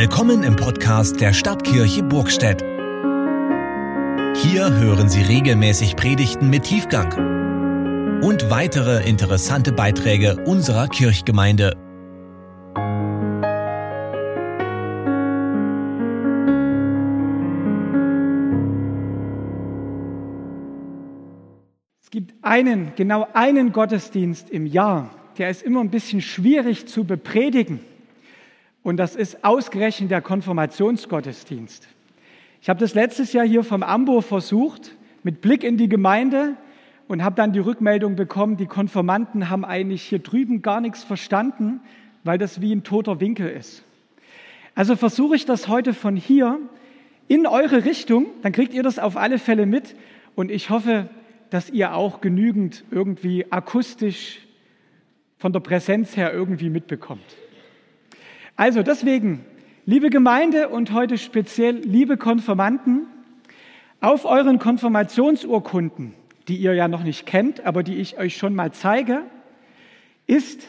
Willkommen im Podcast der Stadtkirche Burgstedt. Hier hören Sie regelmäßig Predigten mit Tiefgang und weitere interessante Beiträge unserer Kirchgemeinde. Es gibt einen, genau einen Gottesdienst im Jahr, der ist immer ein bisschen schwierig zu bepredigen. Und das ist ausgerechnet der Konfirmationsgottesdienst. Ich habe das letztes Jahr hier vom Ambo versucht, mit Blick in die Gemeinde und habe dann die Rückmeldung bekommen, die Konfirmanden haben eigentlich hier drüben gar nichts verstanden, weil das wie ein toter Winkel ist. Also versuche ich das heute von hier in eure Richtung, dann kriegt ihr das auf alle Fälle mit und ich hoffe, dass ihr auch genügend irgendwie akustisch von der Präsenz her irgendwie mitbekommt. Also deswegen, liebe Gemeinde und heute speziell liebe Konfirmanden, auf euren Konfirmationsurkunden, die ihr ja noch nicht kennt, aber die ich euch schon mal zeige, ist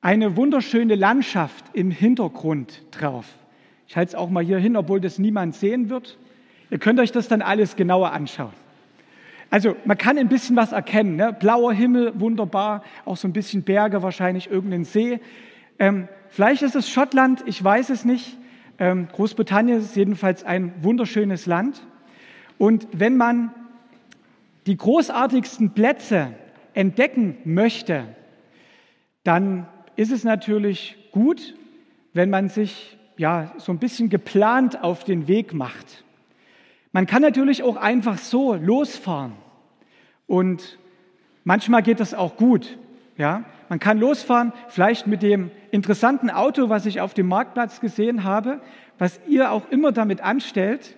eine wunderschöne Landschaft im Hintergrund drauf. Ich halte es auch mal hier hin, obwohl das niemand sehen wird. Ihr könnt euch das dann alles genauer anschauen. Also man kann ein bisschen was erkennen. Ne? Blauer Himmel, wunderbar, auch so ein bisschen Berge, wahrscheinlich irgendein See. Ähm, vielleicht ist es Schottland, ich weiß es nicht. Ähm, Großbritannien ist jedenfalls ein wunderschönes Land. Und wenn man die großartigsten Plätze entdecken möchte, dann ist es natürlich gut, wenn man sich ja so ein bisschen geplant auf den Weg macht. Man kann natürlich auch einfach so losfahren und manchmal geht das auch gut. Ja, man kann losfahren, vielleicht mit dem interessanten Auto, was ich auf dem Marktplatz gesehen habe, was ihr auch immer damit anstellt.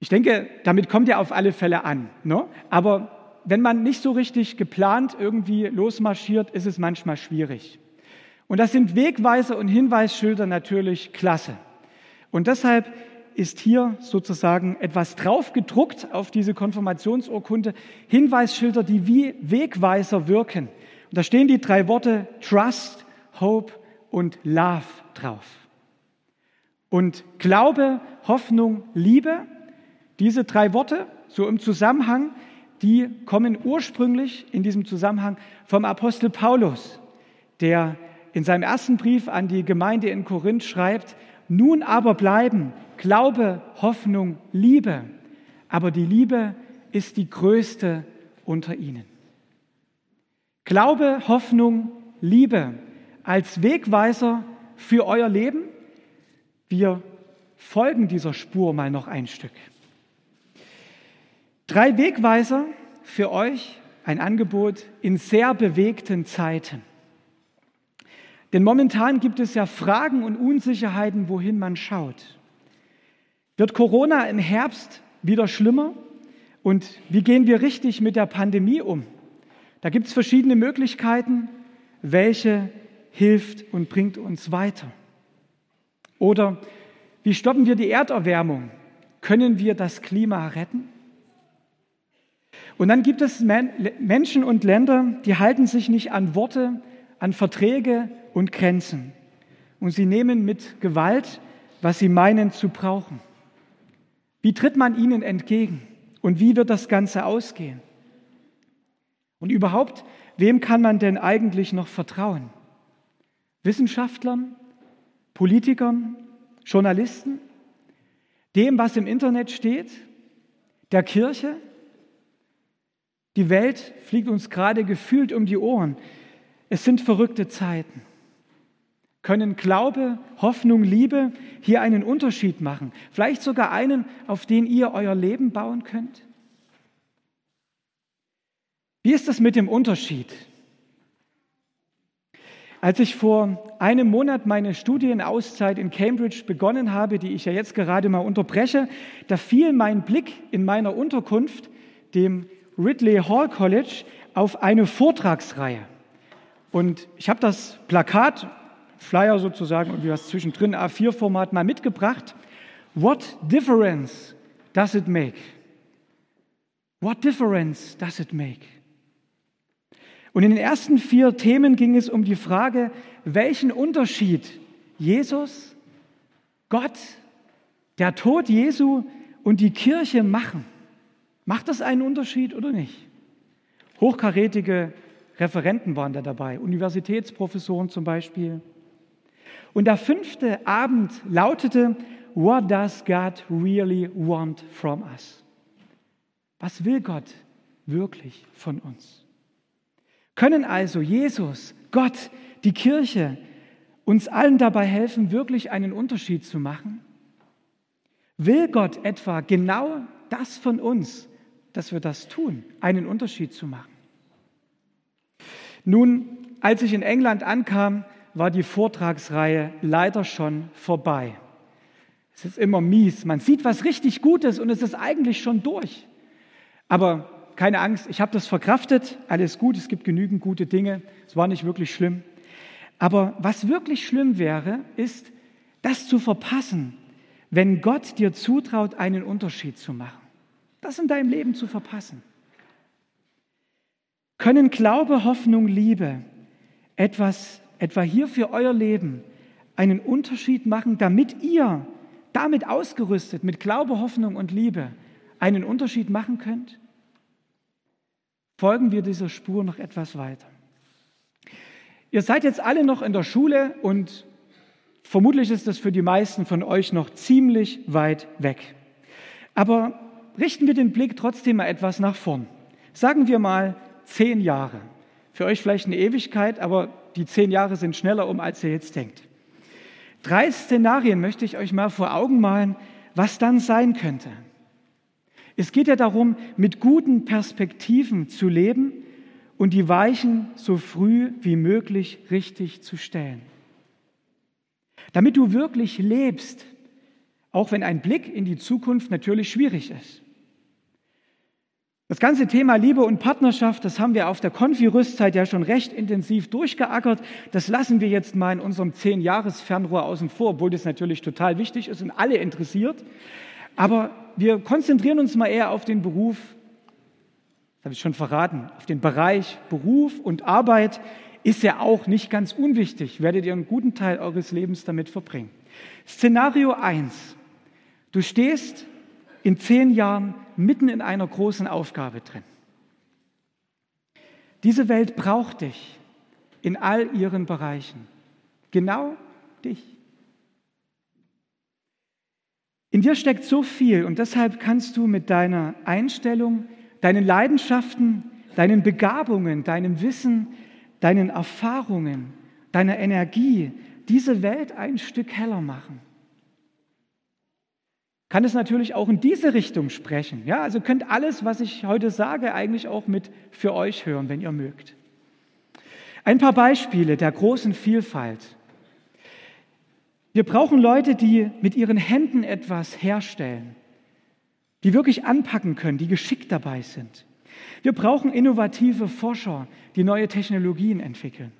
Ich denke, damit kommt ihr auf alle Fälle an. Ne? Aber wenn man nicht so richtig geplant irgendwie losmarschiert, ist es manchmal schwierig. Und das sind Wegweiser und Hinweisschilder natürlich klasse. Und deshalb ist hier sozusagen etwas draufgedruckt auf diese Konfirmationsurkunde, Hinweisschilder, die wie Wegweiser wirken. Und da stehen die drei Worte Trust, Hope und Love drauf. Und Glaube, Hoffnung, Liebe, diese drei Worte, so im Zusammenhang, die kommen ursprünglich in diesem Zusammenhang vom Apostel Paulus, der in seinem ersten Brief an die Gemeinde in Korinth schreibt, nun aber bleiben Glaube, Hoffnung, Liebe. Aber die Liebe ist die größte unter ihnen. Glaube, Hoffnung, Liebe als Wegweiser für euer Leben. Wir folgen dieser Spur mal noch ein Stück. Drei Wegweiser für euch, ein Angebot in sehr bewegten Zeiten. Denn momentan gibt es ja Fragen und Unsicherheiten, wohin man schaut. Wird Corona im Herbst wieder schlimmer? Und wie gehen wir richtig mit der Pandemie um? Da gibt es verschiedene Möglichkeiten, welche hilft und bringt uns weiter. Oder wie stoppen wir die Erderwärmung? Können wir das Klima retten? Und dann gibt es Menschen und Länder, die halten sich nicht an Worte, an Verträge und Grenzen. Und sie nehmen mit Gewalt, was sie meinen zu brauchen. Wie tritt man ihnen entgegen? Und wie wird das Ganze ausgehen? Und überhaupt, wem kann man denn eigentlich noch vertrauen? Wissenschaftlern? Politikern? Journalisten? Dem, was im Internet steht? Der Kirche? Die Welt fliegt uns gerade gefühlt um die Ohren. Es sind verrückte Zeiten. Können Glaube, Hoffnung, Liebe hier einen Unterschied machen? Vielleicht sogar einen, auf den ihr euer Leben bauen könnt? Wie ist das mit dem Unterschied? Als ich vor einem Monat meine Studienauszeit in Cambridge begonnen habe, die ich ja jetzt gerade mal unterbreche, da fiel mein Blick in meiner Unterkunft, dem Ridley Hall College, auf eine Vortragsreihe. Und ich habe das Plakat, Flyer sozusagen, und wie was zwischendrin, A4-Format mal mitgebracht. What difference does it make? What difference does it make? Und in den ersten vier Themen ging es um die Frage, welchen Unterschied Jesus, Gott, der Tod Jesu und die Kirche machen. Macht das einen Unterschied oder nicht? Hochkarätige Referenten waren da dabei, Universitätsprofessoren zum Beispiel. Und der fünfte Abend lautete, What does God really want from us? Was will Gott wirklich von uns? Können also Jesus, Gott, die Kirche uns allen dabei helfen, wirklich einen Unterschied zu machen? Will Gott etwa genau das von uns, dass wir das tun, einen Unterschied zu machen? Nun, als ich in England ankam, war die Vortragsreihe leider schon vorbei. Es ist immer mies. Man sieht was richtig Gutes und es ist eigentlich schon durch. Aber keine Angst, ich habe das verkraftet. Alles gut, es gibt genügend gute Dinge. Es war nicht wirklich schlimm. Aber was wirklich schlimm wäre, ist, das zu verpassen, wenn Gott dir zutraut, einen Unterschied zu machen. Das in deinem Leben zu verpassen. Können Glaube, Hoffnung, Liebe etwas, etwa hier für euer Leben, einen Unterschied machen, damit ihr damit ausgerüstet, mit Glaube, Hoffnung und Liebe, einen Unterschied machen könnt? Folgen wir dieser Spur noch etwas weiter. Ihr seid jetzt alle noch in der Schule und vermutlich ist das für die meisten von euch noch ziemlich weit weg. Aber richten wir den Blick trotzdem mal etwas nach vorn. Sagen wir mal zehn Jahre. Für euch vielleicht eine Ewigkeit, aber die zehn Jahre sind schneller um, als ihr jetzt denkt. Drei Szenarien möchte ich euch mal vor Augen malen, was dann sein könnte. Es geht ja darum, mit guten Perspektiven zu leben und die Weichen so früh wie möglich richtig zu stellen. Damit du wirklich lebst, auch wenn ein Blick in die Zukunft natürlich schwierig ist. Das ganze Thema Liebe und Partnerschaft, das haben wir auf der Konfi-Rüstzeit ja schon recht intensiv durchgeackert. Das lassen wir jetzt mal in unserem Zehn-Jahres-Fernrohr außen vor, obwohl das natürlich total wichtig ist und alle interessiert. Aber wir konzentrieren uns mal eher auf den Beruf, das habe ich schon verraten, auf den Bereich Beruf und Arbeit ist ja auch nicht ganz unwichtig. Werdet ihr einen guten Teil eures Lebens damit verbringen. Szenario 1. Du stehst in zehn Jahren mitten in einer großen Aufgabe drin. Diese Welt braucht dich in all ihren Bereichen. Genau dich. In dir steckt so viel und deshalb kannst du mit deiner Einstellung, deinen Leidenschaften, deinen Begabungen, deinem Wissen, deinen Erfahrungen, deiner Energie diese Welt ein Stück heller machen kann es natürlich auch in diese Richtung sprechen. Ja, also könnt alles, was ich heute sage, eigentlich auch mit für euch hören, wenn ihr mögt. Ein paar Beispiele der großen Vielfalt. Wir brauchen Leute, die mit ihren Händen etwas herstellen, die wirklich anpacken können, die geschickt dabei sind. Wir brauchen innovative Forscher, die neue Technologien entwickeln.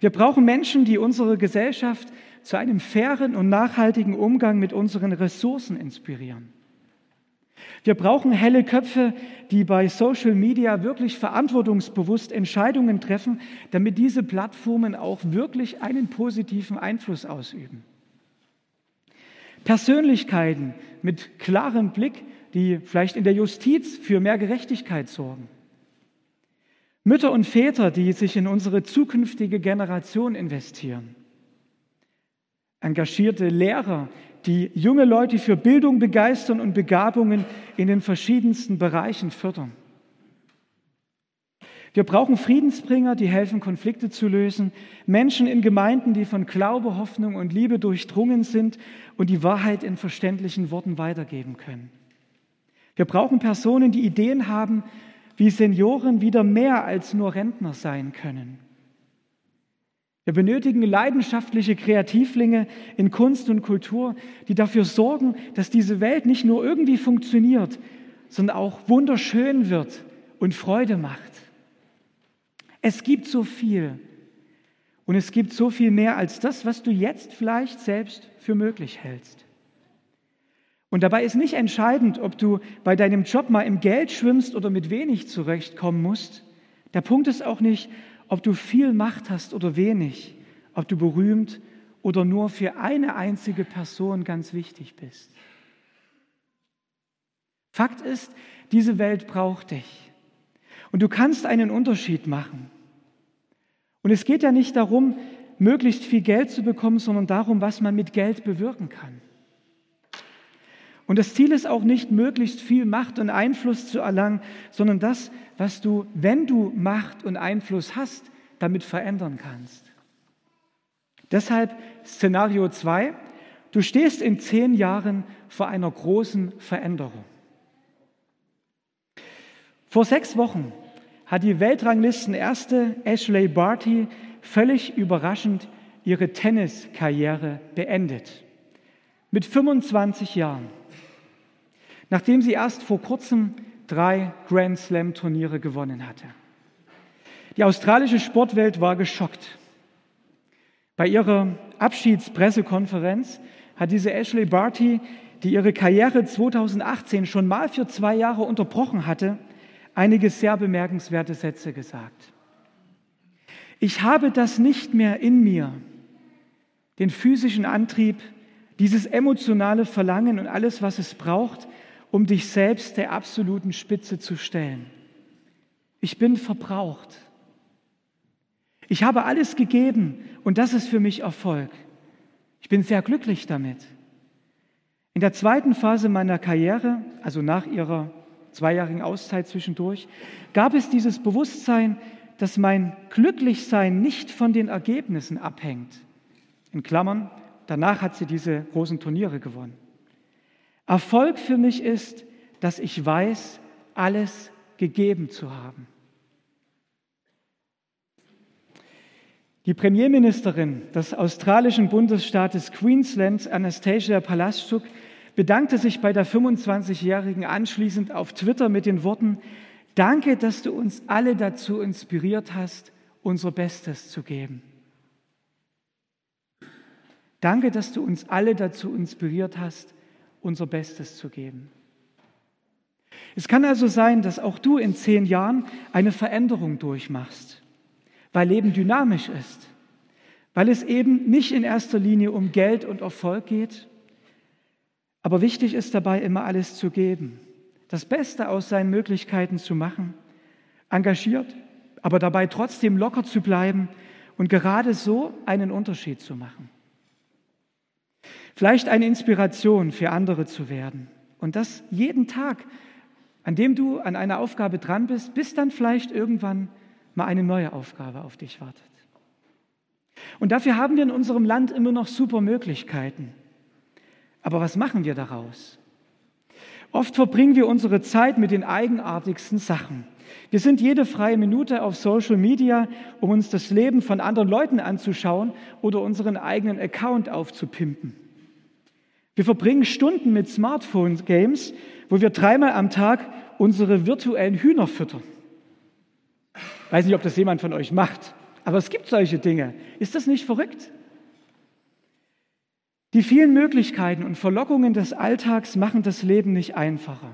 Wir brauchen Menschen, die unsere Gesellschaft zu einem fairen und nachhaltigen Umgang mit unseren Ressourcen inspirieren. Wir brauchen helle Köpfe, die bei Social Media wirklich verantwortungsbewusst Entscheidungen treffen, damit diese Plattformen auch wirklich einen positiven Einfluss ausüben. Persönlichkeiten mit klarem Blick, die vielleicht in der Justiz für mehr Gerechtigkeit sorgen. Mütter und Väter, die sich in unsere zukünftige Generation investieren. Engagierte Lehrer, die junge Leute für Bildung begeistern und Begabungen in den verschiedensten Bereichen fördern. Wir brauchen Friedensbringer, die helfen, Konflikte zu lösen, Menschen in Gemeinden, die von Glaube, Hoffnung und Liebe durchdrungen sind und die Wahrheit in verständlichen Worten weitergeben können. Wir brauchen Personen, die Ideen haben, wie Senioren wieder mehr als nur Rentner sein können. Wir benötigen leidenschaftliche Kreativlinge in Kunst und Kultur, die dafür sorgen, dass diese Welt nicht nur irgendwie funktioniert, sondern auch wunderschön wird und Freude macht. Es gibt so viel und es gibt so viel mehr als das, was du jetzt vielleicht selbst für möglich hältst. Und dabei ist nicht entscheidend, ob du bei deinem Job mal im Geld schwimmst oder mit wenig zurechtkommen musst. Der Punkt ist auch nicht, ob du viel Macht hast oder wenig, ob du berühmt oder nur für eine einzige Person ganz wichtig bist. Fakt ist, diese Welt braucht dich. Und du kannst einen Unterschied machen. Und es geht ja nicht darum, möglichst viel Geld zu bekommen, sondern darum, was man mit Geld bewirken kann. Und das Ziel ist auch nicht, möglichst viel Macht und Einfluss zu erlangen, sondern das, was du, wenn du Macht und Einfluss hast, damit verändern kannst. Deshalb Szenario 2, du stehst in zehn Jahren vor einer großen Veränderung. Vor sechs Wochen hat die Weltranglisten-Erste Ashley Barty völlig überraschend ihre Tenniskarriere beendet. Mit 25 Jahren. Nachdem sie erst vor kurzem drei Grand Slam-Turniere gewonnen hatte. Die australische Sportwelt war geschockt. Bei ihrer Abschiedspressekonferenz hat diese Ashley Barty, die ihre Karriere 2018 schon mal für zwei Jahre unterbrochen hatte, einige sehr bemerkenswerte Sätze gesagt. Ich habe das nicht mehr in mir, den physischen Antrieb, dieses emotionale Verlangen und alles, was es braucht, um dich selbst der absoluten Spitze zu stellen. Ich bin verbraucht. Ich habe alles gegeben und das ist für mich Erfolg. Ich bin sehr glücklich damit. In der zweiten Phase meiner Karriere, also nach ihrer zweijährigen Auszeit zwischendurch, gab es dieses Bewusstsein, dass mein Glücklichsein nicht von den Ergebnissen abhängt. In Klammern, danach hat sie diese großen Turniere gewonnen. Erfolg für mich ist, dass ich weiß, alles gegeben zu haben. Die Premierministerin des australischen Bundesstaates Queensland, Anastasia Palaszczuk, bedankte sich bei der 25-Jährigen anschließend auf Twitter mit den Worten, Danke, dass du uns alle dazu inspiriert hast, unser Bestes zu geben. Danke, dass du uns alle dazu inspiriert hast, unser Bestes zu geben. Es kann also sein, dass auch du in zehn Jahren eine Veränderung durchmachst weil Leben dynamisch ist, weil es eben nicht in erster Linie um Geld und Erfolg geht, aber wichtig ist dabei immer alles zu geben, das Beste aus seinen Möglichkeiten zu machen, engagiert, aber dabei trotzdem locker zu bleiben und gerade so einen Unterschied zu machen. Vielleicht eine Inspiration für andere zu werden und das jeden Tag, an dem du an einer Aufgabe dran bist, bis dann vielleicht irgendwann mal eine neue Aufgabe auf dich wartet. Und dafür haben wir in unserem Land immer noch super Möglichkeiten. Aber was machen wir daraus? Oft verbringen wir unsere Zeit mit den eigenartigsten Sachen. Wir sind jede freie Minute auf Social Media, um uns das Leben von anderen Leuten anzuschauen oder unseren eigenen Account aufzupimpen. Wir verbringen Stunden mit Smartphone-Games, wo wir dreimal am Tag unsere virtuellen Hühner füttern. Weiß nicht, ob das jemand von euch macht, aber es gibt solche Dinge. Ist das nicht verrückt? Die vielen Möglichkeiten und Verlockungen des Alltags machen das Leben nicht einfacher.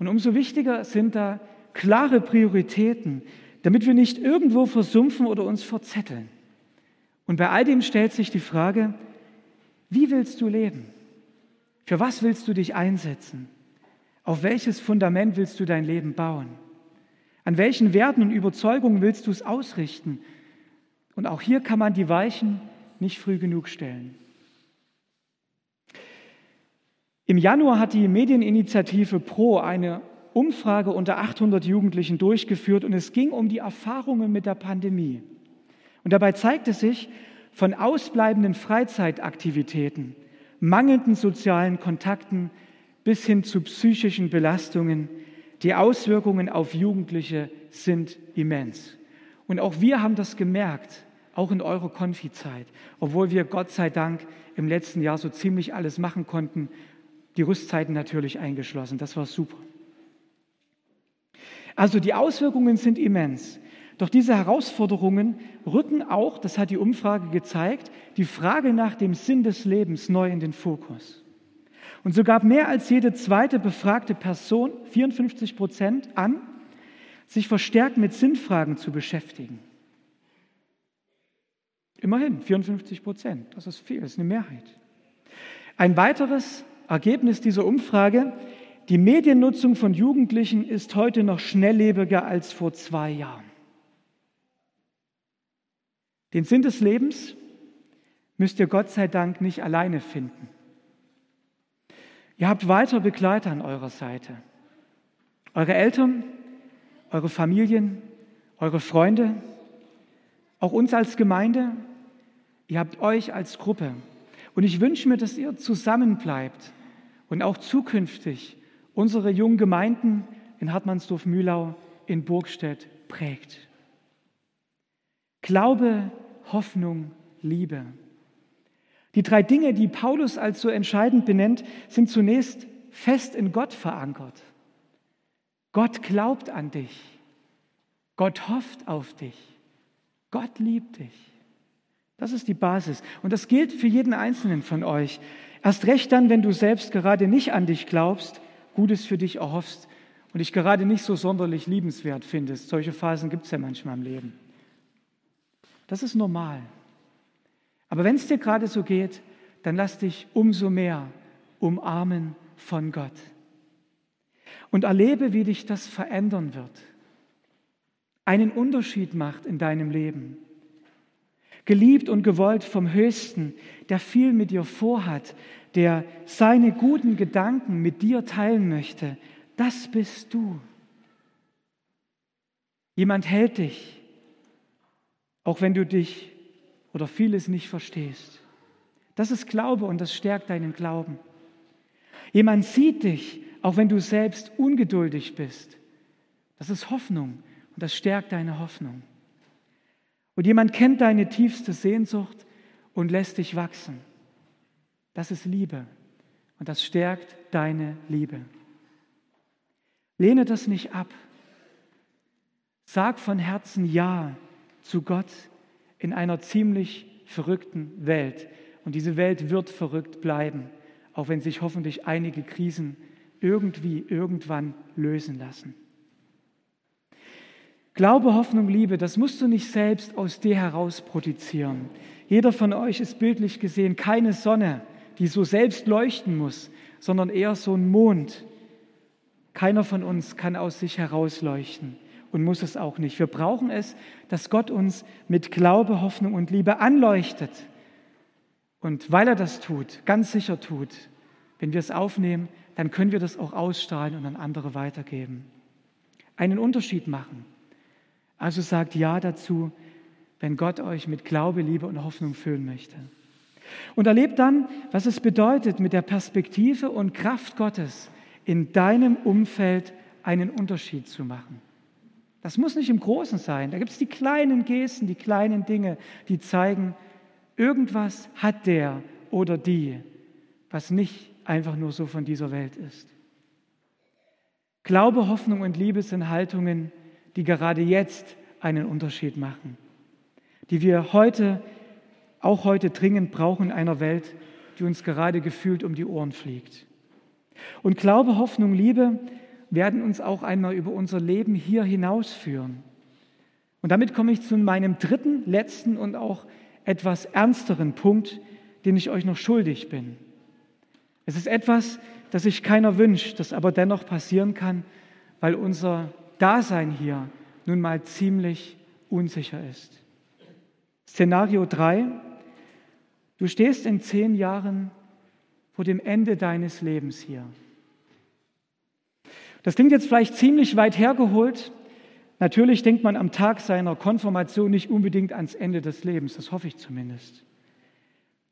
Und umso wichtiger sind da klare Prioritäten, damit wir nicht irgendwo versumpfen oder uns verzetteln. Und bei all dem stellt sich die Frage, wie willst du leben? Für was willst du dich einsetzen? Auf welches Fundament willst du dein Leben bauen? An welchen Werten und Überzeugungen willst du es ausrichten? Und auch hier kann man die Weichen nicht früh genug stellen. Im Januar hat die Medieninitiative Pro eine Umfrage unter 800 Jugendlichen durchgeführt und es ging um die Erfahrungen mit der Pandemie. Und dabei zeigte sich, von ausbleibenden Freizeitaktivitäten, mangelnden sozialen Kontakten bis hin zu psychischen Belastungen die Auswirkungen auf Jugendliche sind immens. Und auch wir haben das gemerkt, auch in eurer Konfizeit, obwohl wir Gott sei Dank im letzten Jahr so ziemlich alles machen konnten, die Rüstzeiten natürlich eingeschlossen. Das war super. Also die Auswirkungen sind immens. Doch diese Herausforderungen rücken auch, das hat die Umfrage gezeigt, die Frage nach dem Sinn des Lebens neu in den Fokus. Und so gab mehr als jede zweite befragte Person, 54 Prozent, an, sich verstärkt mit Sinnfragen zu beschäftigen. Immerhin 54 Prozent, das ist viel, das ist eine Mehrheit. Ein weiteres Ergebnis dieser Umfrage, die Mediennutzung von Jugendlichen ist heute noch schnelllebiger als vor zwei Jahren. Den Sinn des Lebens müsst ihr Gott sei Dank nicht alleine finden. Ihr habt weiter Begleiter an eurer Seite. Eure Eltern, eure Familien, eure Freunde, auch uns als Gemeinde. Ihr habt euch als Gruppe. Und ich wünsche mir, dass ihr zusammenbleibt und auch zukünftig unsere jungen Gemeinden in Hartmannsdorf-Mühlau, in Burgstedt prägt. Glaube, Hoffnung, Liebe. Die drei Dinge, die Paulus als so entscheidend benennt, sind zunächst fest in Gott verankert. Gott glaubt an dich. Gott hofft auf dich. Gott liebt dich. Das ist die Basis. Und das gilt für jeden Einzelnen von euch. Erst recht dann, wenn du selbst gerade nicht an dich glaubst, Gutes für dich erhoffst und dich gerade nicht so sonderlich liebenswert findest. Solche Phasen gibt es ja manchmal im Leben. Das ist normal. Aber wenn es dir gerade so geht, dann lass dich umso mehr umarmen von Gott. Und erlebe, wie dich das verändern wird. Einen Unterschied macht in deinem Leben. Geliebt und gewollt vom Höchsten, der viel mit dir vorhat, der seine guten Gedanken mit dir teilen möchte, das bist du. Jemand hält dich, auch wenn du dich oder vieles nicht verstehst. Das ist Glaube und das stärkt deinen Glauben. Jemand sieht dich, auch wenn du selbst ungeduldig bist. Das ist Hoffnung und das stärkt deine Hoffnung. Und jemand kennt deine tiefste Sehnsucht und lässt dich wachsen. Das ist Liebe und das stärkt deine Liebe. Lehne das nicht ab. Sag von Herzen Ja zu Gott in einer ziemlich verrückten Welt. Und diese Welt wird verrückt bleiben, auch wenn sich hoffentlich einige Krisen irgendwie irgendwann lösen lassen. Glaube, Hoffnung, Liebe, das musst du nicht selbst aus dir heraus produzieren. Jeder von euch ist bildlich gesehen keine Sonne, die so selbst leuchten muss, sondern eher so ein Mond. Keiner von uns kann aus sich herausleuchten und muss es auch nicht. Wir brauchen es, dass Gott uns mit Glaube, Hoffnung und Liebe anleuchtet. Und weil er das tut, ganz sicher tut, wenn wir es aufnehmen, dann können wir das auch ausstrahlen und an andere weitergeben. Einen Unterschied machen. Also sagt Ja dazu, wenn Gott euch mit Glaube, Liebe und Hoffnung füllen möchte. Und erlebt dann, was es bedeutet, mit der Perspektive und Kraft Gottes in deinem Umfeld einen Unterschied zu machen. Das muss nicht im Großen sein. Da gibt es die kleinen Gesten, die kleinen Dinge, die zeigen, irgendwas hat der oder die, was nicht einfach nur so von dieser Welt ist. Glaube, Hoffnung und Liebe sind Haltungen, die gerade jetzt einen Unterschied machen, die wir heute, auch heute dringend brauchen in einer Welt, die uns gerade gefühlt um die Ohren fliegt. Und Glaube, Hoffnung, Liebe werden uns auch einmal über unser Leben hier hinausführen. Und damit komme ich zu meinem dritten, letzten und auch etwas ernsteren Punkt, den ich euch noch schuldig bin. Es ist etwas, das sich keiner wünscht, das aber dennoch passieren kann, weil unser Dasein hier nun mal ziemlich unsicher ist. Szenario 3. Du stehst in zehn Jahren vor dem Ende deines Lebens hier. Das klingt jetzt vielleicht ziemlich weit hergeholt. Natürlich denkt man am Tag seiner Konfirmation nicht unbedingt ans Ende des Lebens, das hoffe ich zumindest.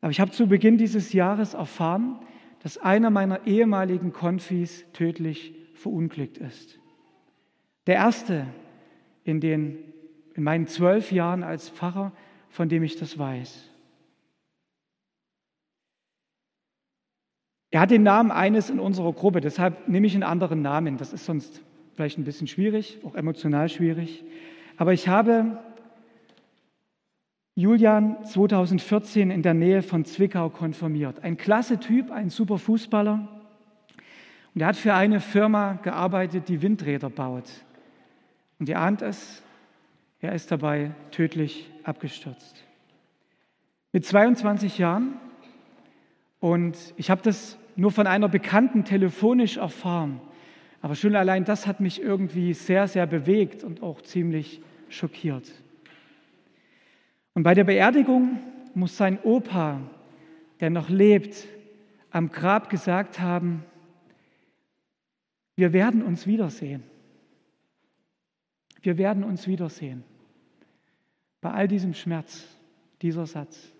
Aber ich habe zu Beginn dieses Jahres erfahren, dass einer meiner ehemaligen Konfis tödlich verunglückt ist. Der erste in, den, in meinen zwölf Jahren als Pfarrer, von dem ich das weiß. Er hat den Namen eines in unserer Gruppe, deshalb nehme ich einen anderen Namen. Das ist sonst vielleicht ein bisschen schwierig, auch emotional schwierig. Aber ich habe Julian 2014 in der Nähe von Zwickau konfirmiert. Ein klasse Typ, ein super Fußballer. Und er hat für eine Firma gearbeitet, die Windräder baut. Und ihr ahnt es, er ist dabei tödlich abgestürzt. mit 22 Jahren. Und ich habe das nur von einer Bekannten telefonisch erfahren. Aber schon allein das hat mich irgendwie sehr, sehr bewegt und auch ziemlich schockiert. Und bei der Beerdigung muss sein Opa, der noch lebt, am Grab gesagt haben, wir werden uns wiedersehen. Wir werden uns wiedersehen. Bei all diesem Schmerz, dieser Satz.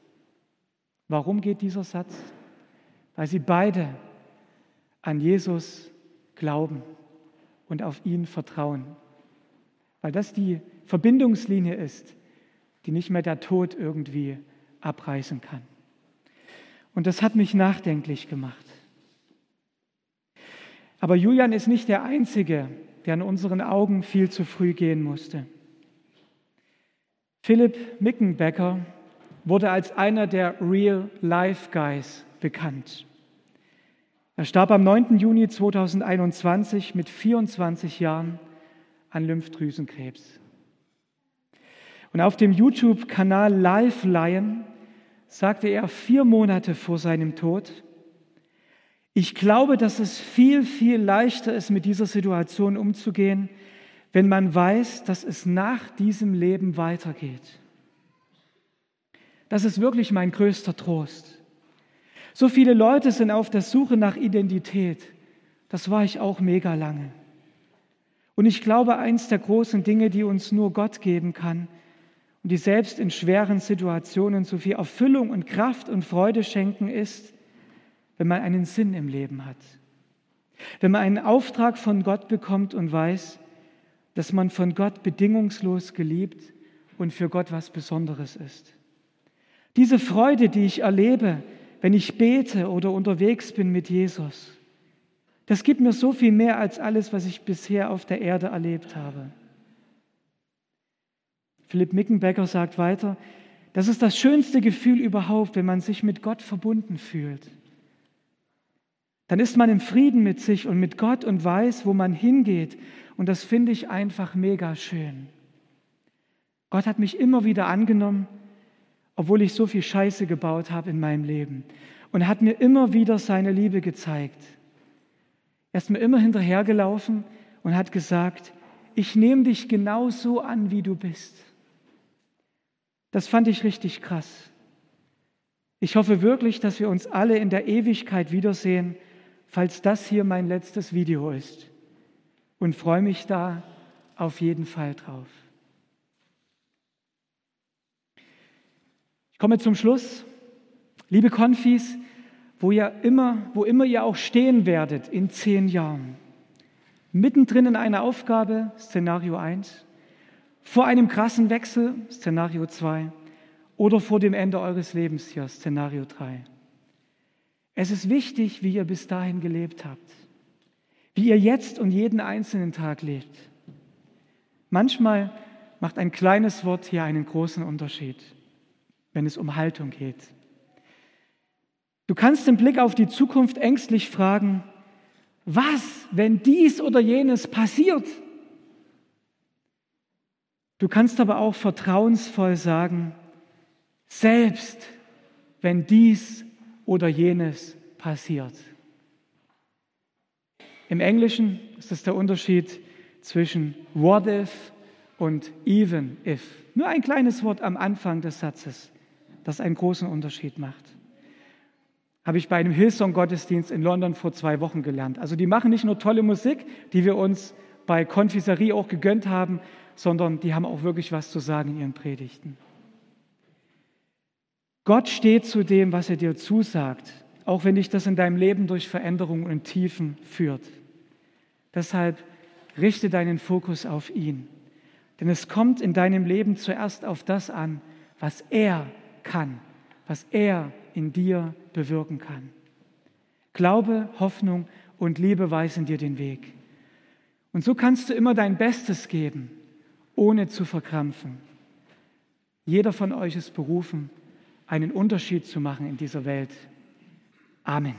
Warum geht dieser Satz? Weil sie beide an Jesus glauben und auf ihn vertrauen. Weil das die Verbindungslinie ist, die nicht mehr der Tod irgendwie abreißen kann. Und das hat mich nachdenklich gemacht. Aber Julian ist nicht der Einzige, der in unseren Augen viel zu früh gehen musste. Philipp Mickenbecker wurde als einer der Real Life Guys bekannt. Er starb am 9. Juni 2021 mit 24 Jahren an Lymphdrüsenkrebs. Und auf dem YouTube-Kanal Live Lion sagte er vier Monate vor seinem Tod, ich glaube, dass es viel, viel leichter ist, mit dieser Situation umzugehen, wenn man weiß, dass es nach diesem Leben weitergeht. Das ist wirklich mein größter Trost. So viele Leute sind auf der Suche nach Identität. Das war ich auch mega lange. Und ich glaube, eins der großen Dinge, die uns nur Gott geben kann und die selbst in schweren Situationen so viel Erfüllung und Kraft und Freude schenken, ist, wenn man einen Sinn im Leben hat. Wenn man einen Auftrag von Gott bekommt und weiß, dass man von Gott bedingungslos geliebt und für Gott was Besonderes ist. Diese Freude, die ich erlebe, wenn ich bete oder unterwegs bin mit Jesus, das gibt mir so viel mehr als alles, was ich bisher auf der Erde erlebt habe. Philipp Mickenbecker sagt weiter, das ist das schönste Gefühl überhaupt, wenn man sich mit Gott verbunden fühlt. Dann ist man im Frieden mit sich und mit Gott und weiß, wo man hingeht. Und das finde ich einfach mega schön. Gott hat mich immer wieder angenommen obwohl ich so viel Scheiße gebaut habe in meinem Leben. Und hat mir immer wieder seine Liebe gezeigt. Er ist mir immer hinterhergelaufen und hat gesagt, ich nehme dich genau so an, wie du bist. Das fand ich richtig krass. Ich hoffe wirklich, dass wir uns alle in der Ewigkeit wiedersehen, falls das hier mein letztes Video ist. Und freue mich da auf jeden Fall drauf. Ich komme zum Schluss. Liebe Konfis, wo, ihr immer, wo immer ihr auch stehen werdet in zehn Jahren, mittendrin in einer Aufgabe, Szenario 1, vor einem krassen Wechsel, Szenario 2, oder vor dem Ende eures Lebens hier, Szenario 3. Es ist wichtig, wie ihr bis dahin gelebt habt, wie ihr jetzt und jeden einzelnen Tag lebt. Manchmal macht ein kleines Wort hier einen großen Unterschied wenn es um Haltung geht. Du kannst den Blick auf die Zukunft ängstlich fragen, was, wenn dies oder jenes passiert? Du kannst aber auch vertrauensvoll sagen, selbst wenn dies oder jenes passiert. Im Englischen ist das der Unterschied zwischen what if und even if. Nur ein kleines Wort am Anfang des Satzes das einen großen Unterschied macht. Habe ich bei einem Hillsong-Gottesdienst in London vor zwei Wochen gelernt. Also die machen nicht nur tolle Musik, die wir uns bei Konfiserie auch gegönnt haben, sondern die haben auch wirklich was zu sagen in ihren Predigten. Gott steht zu dem, was er dir zusagt, auch wenn dich das in deinem Leben durch Veränderungen und Tiefen führt. Deshalb richte deinen Fokus auf ihn. Denn es kommt in deinem Leben zuerst auf das an, was er kann, was er in dir bewirken kann. Glaube, Hoffnung und Liebe weisen dir den Weg. Und so kannst du immer dein Bestes geben, ohne zu verkrampfen. Jeder von euch ist berufen, einen Unterschied zu machen in dieser Welt. Amen.